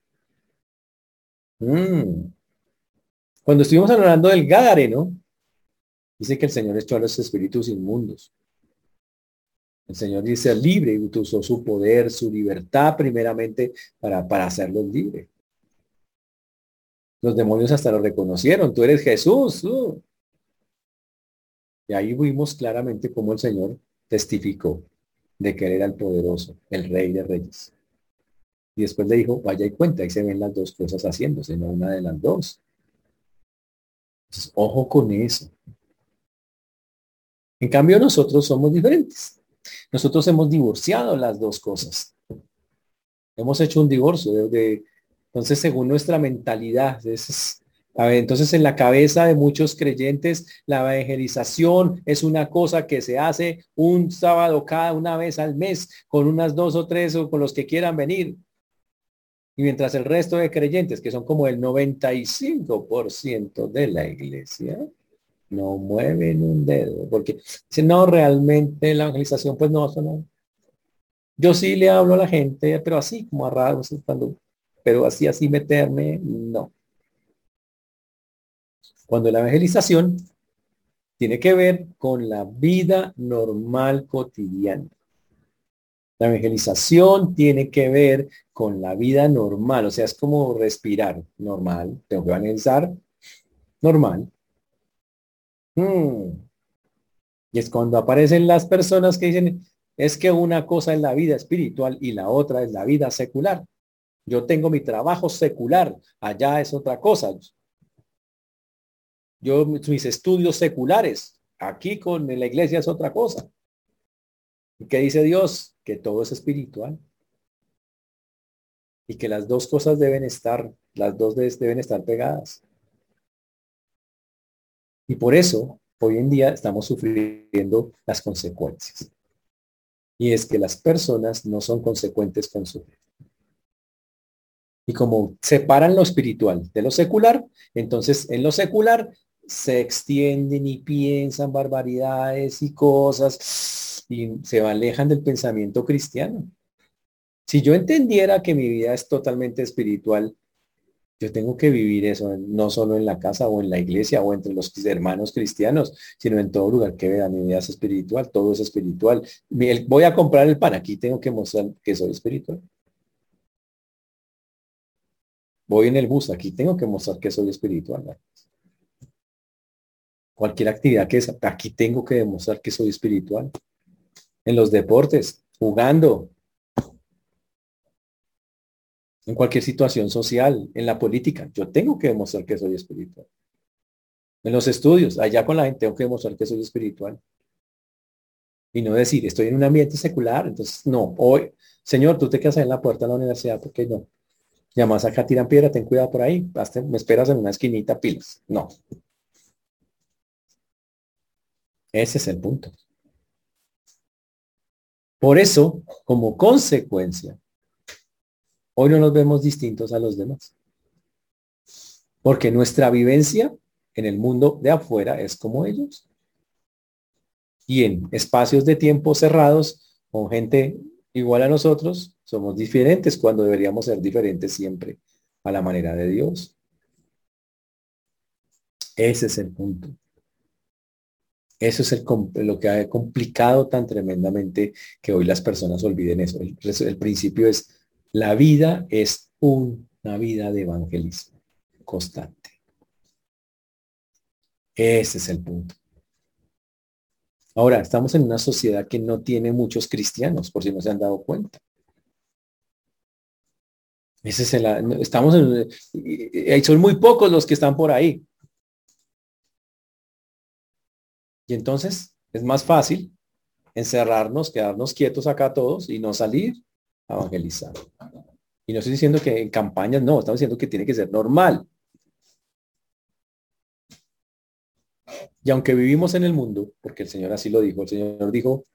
Mm. Cuando estuvimos hablando del ¿no? dice que el Señor echó a los espíritus inmundos. El Señor dice libre y usó su poder, su libertad primeramente para, para hacerlos libres. Los demonios hasta lo reconocieron. Tú eres Jesús. Y ahí vimos claramente cómo el Señor testificó de que él era el poderoso, el rey de reyes. Y después le dijo, vaya y cuenta, ahí se ven las dos cosas haciéndose, no una de las dos. Ojo con eso. En cambio, nosotros somos diferentes. Nosotros hemos divorciado las dos cosas. Hemos hecho un divorcio. De, entonces, según nuestra mentalidad, entonces en la cabeza de muchos creyentes, la evangelización es una cosa que se hace un sábado cada una vez al mes con unas dos o tres o con los que quieran venir. Y mientras el resto de creyentes, que son como el 95% de la iglesia, no mueven un dedo, porque si no, realmente la evangelización, pues no, no. Yo sí le hablo a la gente, pero así como a raros, pero así, así meterme, no. Cuando la evangelización tiene que ver con la vida normal cotidiana. La evangelización tiene que ver con la vida normal, o sea, es como respirar normal, tengo que evangelizar normal, Hmm. Y es cuando aparecen las personas que dicen, es que una cosa es la vida espiritual y la otra es la vida secular. Yo tengo mi trabajo secular, allá es otra cosa. Yo mis estudios seculares, aquí con la iglesia es otra cosa. ¿Y qué dice Dios? Que todo es espiritual. Y que las dos cosas deben estar, las dos deben estar pegadas. Y por eso, hoy en día estamos sufriendo las consecuencias. Y es que las personas no son consecuentes con su fe. Y como separan lo espiritual de lo secular, entonces en lo secular se extienden y piensan barbaridades y cosas y se alejan del pensamiento cristiano. Si yo entendiera que mi vida es totalmente espiritual, yo tengo que vivir eso, no solo en la casa o en la iglesia o entre los hermanos cristianos, sino en todo lugar que vea mi vida es espiritual, todo es espiritual. Voy a comprar el pan, aquí tengo que mostrar que soy espiritual. Voy en el bus, aquí tengo que mostrar que soy espiritual. Cualquier actividad que es, aquí tengo que demostrar que soy espiritual. En los deportes, jugando, en cualquier situación social, en la política, yo tengo que demostrar que soy espiritual. En los estudios, allá con la gente tengo que demostrar que soy espiritual. Y no decir, estoy en un ambiente secular, entonces no, hoy, Señor, tú te quedas en la puerta de la universidad, ¿por qué no? Llamas acá, tiran piedra, ten cuidado por ahí, me esperas en una esquinita, pilas. No. Ese es el punto. Por eso, como consecuencia, hoy no nos vemos distintos a los demás. Porque nuestra vivencia en el mundo de afuera es como ellos. Y en espacios de tiempo cerrados, con gente igual a nosotros, somos diferentes cuando deberíamos ser diferentes siempre a la manera de Dios. Ese es el punto. Eso es el, lo que ha complicado tan tremendamente que hoy las personas olviden eso. El, principio es, la vida es una vida de evangelismo constante. Ese es el punto. Ahora, estamos en una sociedad que no tiene muchos cristianos, por si no se han dado cuenta. Ese es el, estamos en, son muy pocos los que están por ahí. Y entonces es más fácil encerrarnos, quedarnos quietos acá todos y no salir evangelizar. Y no estoy diciendo que en campañas, no, estamos diciendo que tiene que ser normal. Y aunque vivimos en el mundo, porque el Señor así lo dijo, el Señor dijo,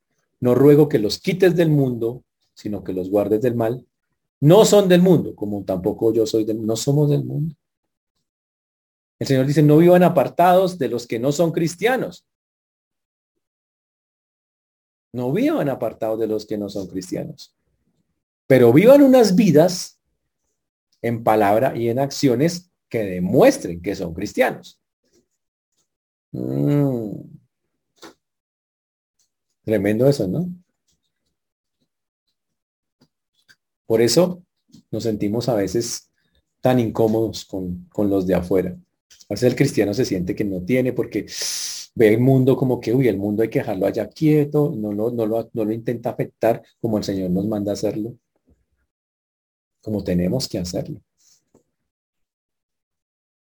no ruego que los quites del mundo, sino que los guardes del mal. No son del mundo, como tampoco yo soy del no somos del mundo. El Señor dice, no vivan apartados de los que no son cristianos. No vivan apartados de los que no son cristianos. Pero vivan unas vidas en palabra y en acciones que demuestren que son cristianos. Mm. Tremendo eso, ¿no? Por eso nos sentimos a veces tan incómodos con, con, los de afuera. A veces el cristiano se siente que no tiene porque ve el mundo como que, uy, el mundo hay que dejarlo allá quieto, no, no, no, lo, no lo intenta afectar como el Señor nos manda hacerlo, como tenemos que hacerlo.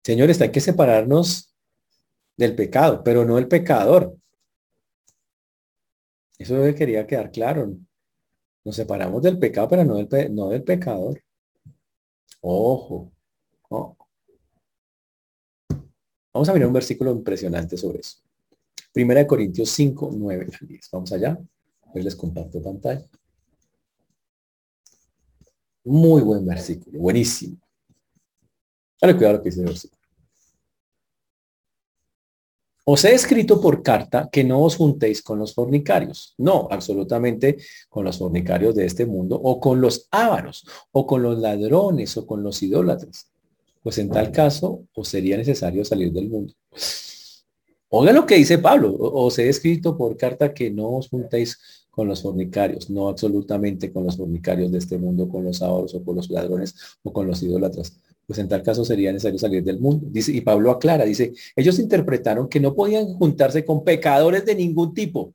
Señores, hay que separarnos del pecado, pero no el pecador. Eso quería quedar claro. Nos separamos del pecado, pero no del, no del pecador. Ojo. Vamos a mirar un versículo impresionante sobre eso. Primera de Corintios 5, 9 al 10. Vamos allá. Les comparto pantalla. Muy buen versículo, buenísimo. Dale cuidado lo que dice el versículo. Os he escrito por carta que no os juntéis con los fornicarios. No, absolutamente con los fornicarios de este mundo, o con los ávaros, o con los ladrones, o con los idólatras. Pues en tal caso, os sería necesario salir del mundo. Oiga lo que dice Pablo. Os he escrito por carta que no os juntéis con los fornicarios, no absolutamente con los fornicarios de este mundo, con los ávaros, o con los ladrones, o con los idólatras pues en tal caso sería necesario salir del mundo. Dice, y Pablo aclara, dice, ellos interpretaron que no podían juntarse con pecadores de ningún tipo.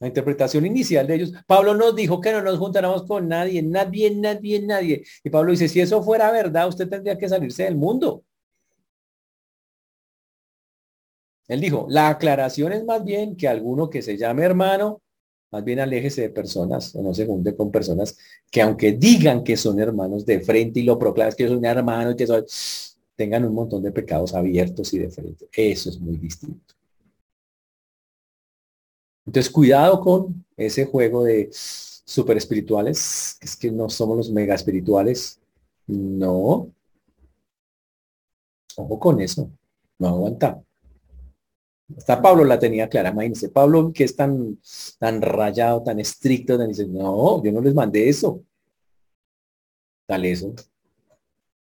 La interpretación inicial de ellos, Pablo nos dijo que no nos juntáramos con nadie, nadie, nadie, nadie. Y Pablo dice, si eso fuera verdad, usted tendría que salirse del mundo. Él dijo, la aclaración es más bien que alguno que se llame hermano más bien aléjese de personas o no se junte con personas que aunque digan que son hermanos de frente y lo proclaman que son hermanos y que son, tengan un montón de pecados abiertos y de frente. Eso es muy distinto. Entonces, cuidado con ese juego de super espirituales, es que no somos los mega espirituales. No. Ojo con eso. No aguanta. Hasta Pablo la tenía clara, imagínense. Pablo, que es tan, tan rayado, tan estricto, tan dice, no, yo no les mandé eso. Tal eso.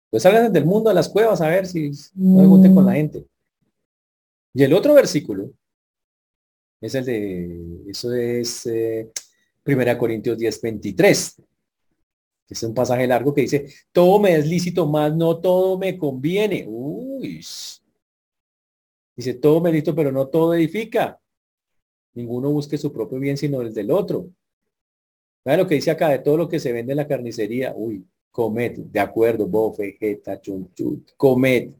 Pues salgan del mundo a las cuevas a ver si no me junten con la gente. Y el otro versículo es el de, eso es eh, Primera Corintios 10, 23. Es un pasaje largo que dice, todo me es lícito, más no todo me conviene. Uy. Dice, todo me lícito, pero no todo edifica. Ninguno busque su propio bien, sino el del otro. ¿Sabe lo que dice acá? De todo lo que se vende en la carnicería. Uy, comed, de acuerdo, bofe, jeta, chunchut, comed,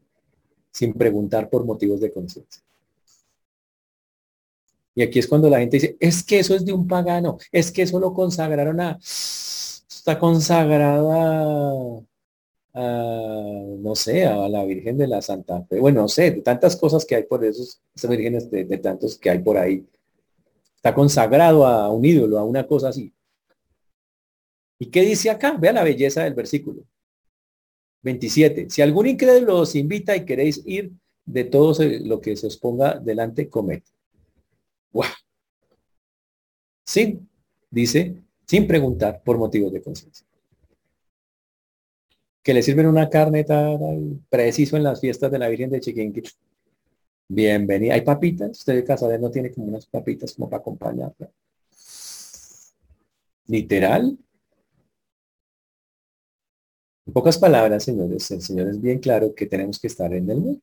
sin preguntar por motivos de conciencia. Y aquí es cuando la gente dice, es que eso es de un pagano, es que eso lo consagraron a, está consagrada no sé, a la Virgen de la Santa Fe. Bueno, no sé, de tantas cosas que hay por esos, esas vírgenes de, de tantos que hay por ahí. Está consagrado a un ídolo, a una cosa así. ¿Y qué dice acá? Vea la belleza del versículo. 27. Si algún incrédulo os invita y queréis ir de todo lo que se os ponga delante, comed. ¡Wow! Sin, dice, sin preguntar por motivos de conciencia. Que le sirven una carne tan preciso en las fiestas de la Virgen de Chiquinqui. Bienvenida. ¿Hay papitas? Usted de casa no tiene como unas papitas como para acompañarla. Literal. En pocas palabras, señores, el Señor es bien claro que tenemos que estar en el mundo.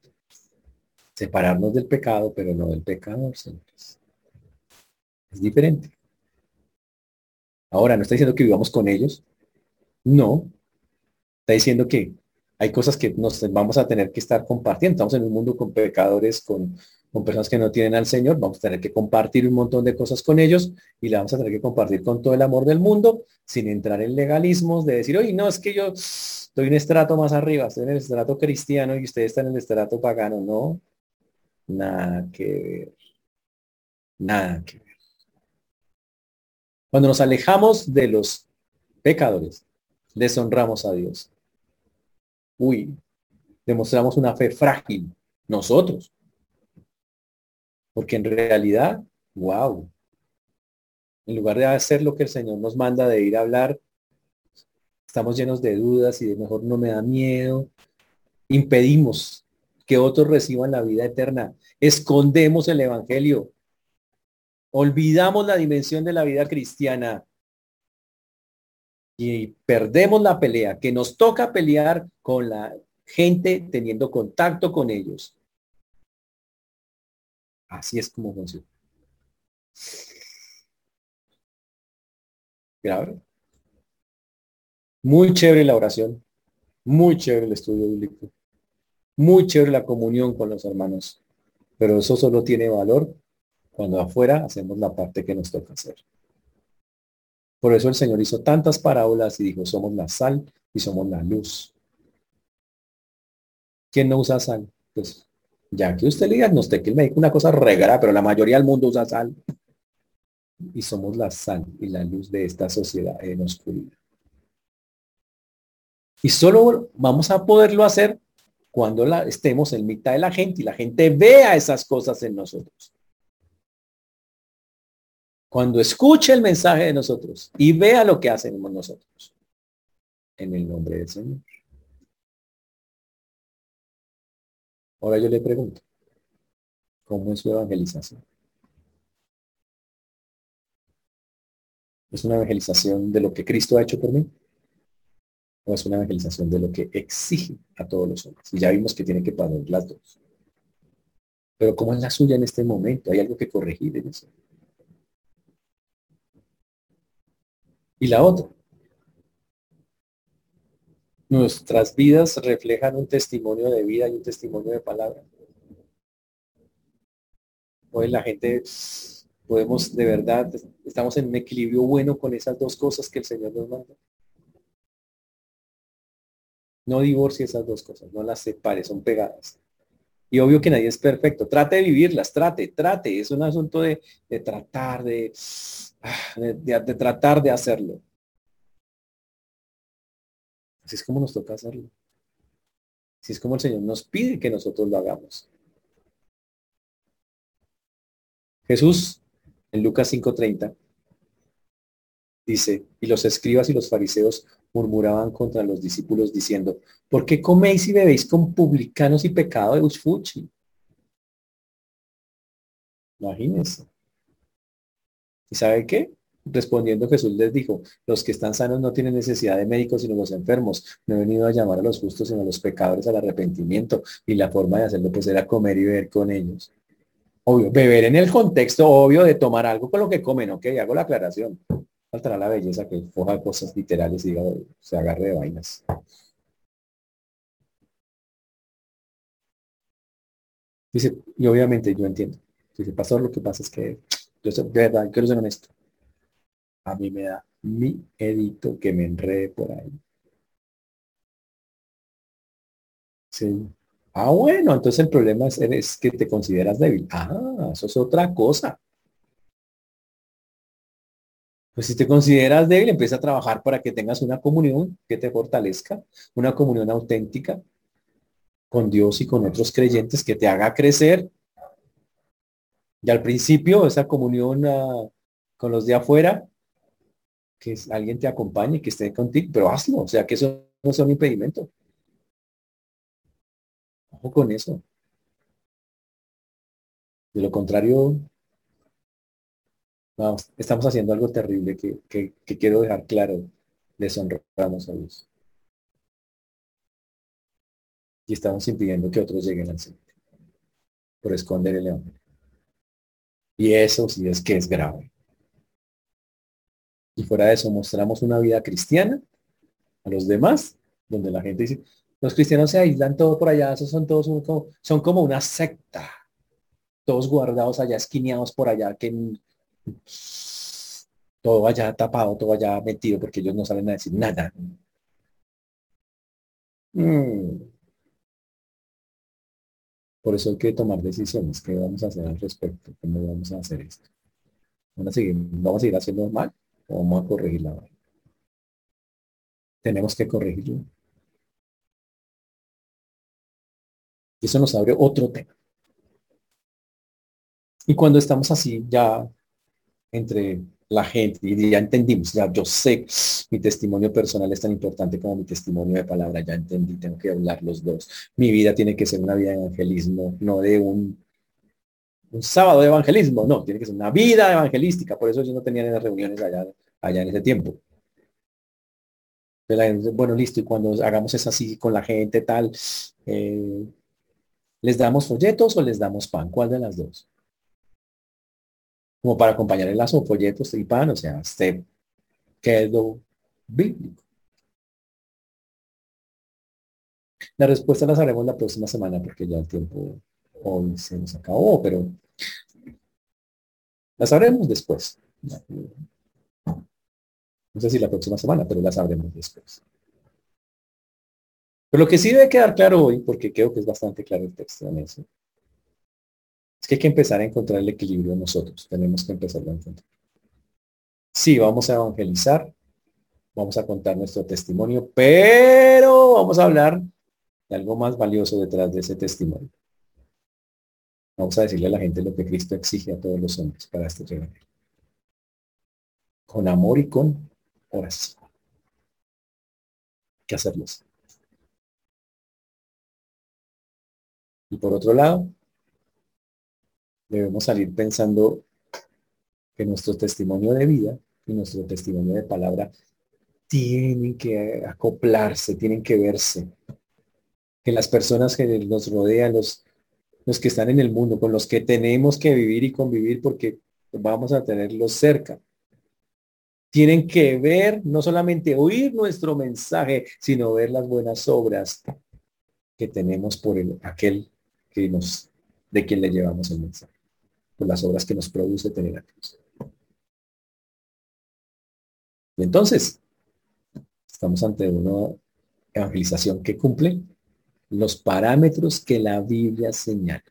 Separarnos del pecado, pero no del pecador, señores. Es diferente. Ahora, no está diciendo que vivamos con ellos. No. Está diciendo que hay cosas que nos vamos a tener que estar compartiendo. Estamos en un mundo con pecadores, con, personas que no tienen al Señor. Vamos a tener que compartir un montón de cosas con ellos y la vamos a tener que compartir con todo el amor del mundo, sin entrar en legalismos de decir, oye, no, es que yo estoy un estrato más arriba, estoy en el estrato cristiano y usted está en el estrato pagano. No, nada que ver. Nada que ver. Cuando nos alejamos de los pecadores, deshonramos a Dios. Uy, demostramos una fe frágil nosotros. Porque en realidad, wow, en lugar de hacer lo que el Señor nos manda de ir a hablar, estamos llenos de dudas y de mejor no me da miedo. Impedimos que otros reciban la vida eterna. Escondemos el Evangelio. Olvidamos la dimensión de la vida cristiana y perdemos la pelea, que nos toca pelear con la gente teniendo contacto con ellos. Así es como funciona. Grave. Muy chévere la oración, muy chévere el estudio bíblico, muy chévere la comunión con los hermanos, pero eso solo tiene valor cuando afuera hacemos la parte que nos toca hacer. Por eso el Señor hizo tantas parábolas y dijo, somos la sal y somos la luz. ¿Quién no usa sal? Pues ya que usted le diagnostique el médico una cosa regara, pero la mayoría del mundo usa sal. Y somos la sal y la luz de esta sociedad en oscuridad. Y solo vamos a poderlo hacer cuando estemos en mitad de la gente y la gente vea esas cosas en nosotros cuando escuche el mensaje de nosotros y vea lo que hacemos nosotros. En el nombre del Señor. Ahora yo le pregunto, ¿cómo es su evangelización? ¿Es una evangelización de lo que Cristo ha hecho por mí? ¿O es una evangelización de lo que exige a todos los hombres? Y ya vimos que tiene que pagar las dos. Pero ¿cómo es la suya en este momento? ¿Hay algo que corregir en eso? Y la otra. Nuestras vidas reflejan un testimonio de vida y un testimonio de palabra. Hoy la gente podemos de verdad, estamos en un equilibrio bueno con esas dos cosas que el Señor nos manda. No divorcie esas dos cosas, no las separe, son pegadas. Y obvio que nadie es perfecto. Trate de vivirlas, trate, trate. Es un asunto de, tratar, de, ah, de, de, tratar de hacerlo. Así es como nos toca hacerlo. Así es como el Señor nos pide que nosotros lo hagamos. Jesús, en Lucas 5:30, dice, y los escribas y los fariseos murmuraban contra los discípulos diciendo, ¿por qué coméis y bebéis con publicanos y pecado de Usfuchi? Imagínense. ¿Y sabe qué? Respondiendo Jesús les dijo, los que están sanos no tienen necesidad de médicos sino los enfermos. No he venido a llamar a los justos sino a los pecadores al arrepentimiento. Y la forma de hacerlo pues era comer y beber con ellos. Obvio, beber en el contexto obvio de tomar algo con lo que comen, ok, hago la aclaración. Faltará la belleza que coja cosas literales y se agarre de vainas. Dice, y obviamente yo entiendo. Dice, pastor, lo que pasa es que yo de verdad, quiero ser honesto. A mí me da mi edito que me enrede por ahí. Sí. Ah, bueno, entonces el problema es, que te consideras débil. Ah, eso es otra cosa. Pues si te consideras débil, empieza a trabajar para que tengas una comunión que te fortalezca, una comunión auténtica con Dios y con otros creyentes que te haga crecer. Y al principio, esa comunión ah, con los de afuera, que alguien te acompañe, que esté contigo, pero hazlo, o sea, que eso no sea un impedimento. Ojo con eso. De lo contrario, estamos haciendo algo terrible que, que quiero dejar claro. Deshonramos a Dios. Y estamos impidiendo que otros lleguen al Señor por esconder el león. Y eso sí es que es grave. Y fuera de eso, mostramos una vida cristiana a los demás, donde la gente dice, los cristianos se aíslan todo por allá, esos son todos como, son como una secta, todos guardados allá, esquineados por allá, que todo allá tapado, todo allá metido, porque ellos no saben decir nada. Mm. Por eso hay que tomar decisiones. ¿Qué vamos a hacer al respecto? ¿Cómo vamos a hacer esto? ¿Vamos a seguir, vamos a seguir haciendo mal o vamos a corregirla? Tenemos que corregirlo. Y eso nos abre otro tema. Y cuando estamos así ya entre la gente y ya entendimos, ya yo sé, mi testimonio personal es tan importante como mi testimonio de palabra, ya entendí, tengo que hablar los dos. Mi vida tiene que ser una vida de evangelismo, no de un, un sábado de evangelismo, no, tiene que ser una vida evangelística, por eso yo no tenía las reuniones allá, allá en ese tiempo. Bueno, listo, y cuando hagamos es así con la gente tal, eh, ¿Les damos folletos o les damos pan? ¿Cuál de las dos? Como para acompañar el lazo, folletos y pan, o sea, este quedó bíblico. La respuesta la haremos la próxima semana porque ya el tiempo hoy se nos acabó, pero las sabremos después. No sé si la próxima semana, pero las sabremos después. Pero lo que sí debe quedar claro hoy, porque creo que es bastante claro el texto en eso, es que hay que empezar a encontrar el equilibrio nosotros. Tenemos que empezar a encontrar. Sí, vamos a evangelizar, vamos a contar nuestro testimonio, pero vamos a hablar de algo más valioso detrás de ese testimonio. Vamos a decirle a la gente lo que Cristo exige a todos los hombres para este evangelio. Con amor y con oración. ¿Qué hacerlos? Y por otro lado, debemos salir pensando que nuestro testimonio de vida y nuestro testimonio de palabra tienen que acoplarse, tienen que verse. Que las personas que nos rodean, los, los que están en el mundo, con los que tenemos que vivir y convivir porque vamos a tenerlos cerca, tienen que ver, no solamente oír nuestro mensaje, sino ver las buenas obras que tenemos por el, aquel que nos, de quien le llevamos el mensaje, por las obras que nos produce tener a Cristo. Y entonces, estamos ante una evangelización que cumple los parámetros que la Biblia señala.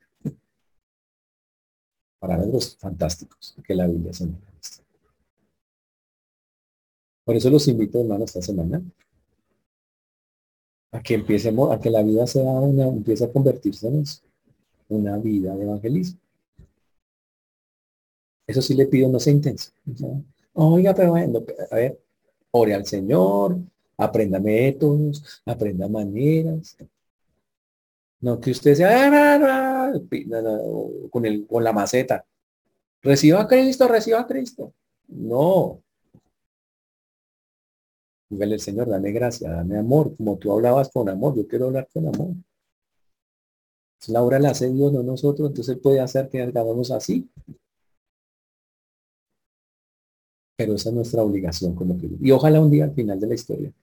Parámetros fantásticos que la Biblia señala. Por eso los invito, hermanos, esta semana a que empiecemos, a que la vida sea una, empiece a convertirse en una vida de evangelismo. Eso sí le pido sea intenso. Oiga, pero bueno, a ver, ore al Señor, aprenda métodos, aprenda maneras. No que usted sea ah, con, el, con la maceta. Reciba a Cristo, reciba a Cristo. No. Dígale Señor, dame gracia, dame amor, como tú hablabas con amor, yo quiero hablar con amor. La obra la hace Dios, no nosotros, entonces puede hacer que hagamos así. Pero esa es nuestra obligación como que Y ojalá un día al final de la historia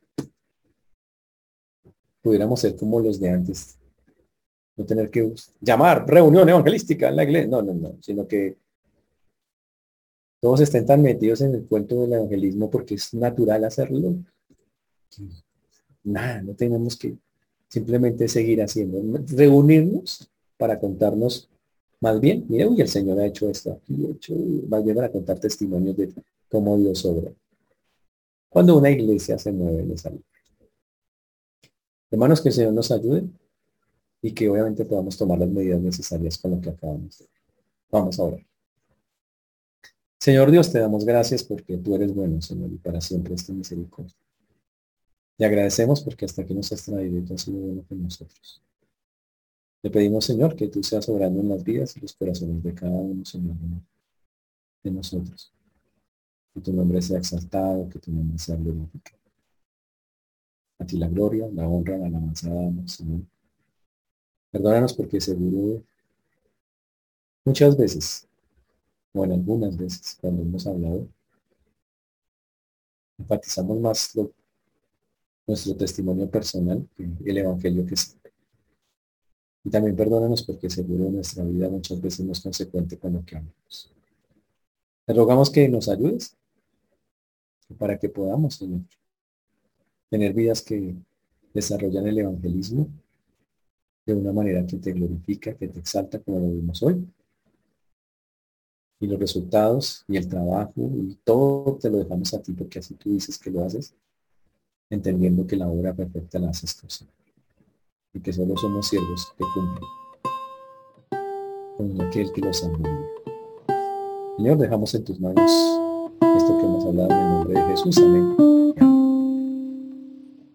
pudiéramos ser como los de antes. No tener que llamar reunión evangelística en la iglesia. No, no, no. Sino que todos estén tan metidos en el cuento del evangelismo porque es natural hacerlo. Nada, no tenemos que simplemente seguir haciendo. Reunirnos para contarnos más bien, mira, uy, el Señor ha hecho esto aquí, hecho, más bien para contar testimonios de cómo Dios obra. Cuando una iglesia se mueve en esa Hermanos, que el Señor nos ayude y que obviamente podamos tomar las medidas necesarias con lo que acabamos de Vamos a orar. Señor Dios, te damos gracias porque tú eres bueno, Señor, y para siempre esta misericordia. Te agradecemos porque hasta aquí nos has traído y tú has sido bueno con nosotros. Le pedimos, Señor, que tú seas obrando en las vidas y los corazones de cada uno, Señor, de nosotros. Que tu nombre sea exaltado, que tu nombre sea glorificado. A ti la gloria, la honra, la alabanza Señor. Perdónanos porque seguro muchas veces, o en algunas veces, cuando hemos hablado, enfatizamos más nuestro testimonio personal el evangelio que es. Y también perdónanos porque seguro nuestra vida muchas veces no es consecuente con lo que hablamos. Te rogamos que nos ayudes para que podamos, tener vidas que desarrollan el evangelismo de una manera que te glorifica, que te exalta como lo vimos hoy. Y los resultados y el trabajo y todo te lo dejamos a ti porque así tú dices que lo haces, entendiendo que la obra perfecta la haces tú, Y que solo somos siervos que cumplen con aquel que los ama. Señor, dejamos en tus manos esto que hemos hablado en el nombre de Jesús. Amén.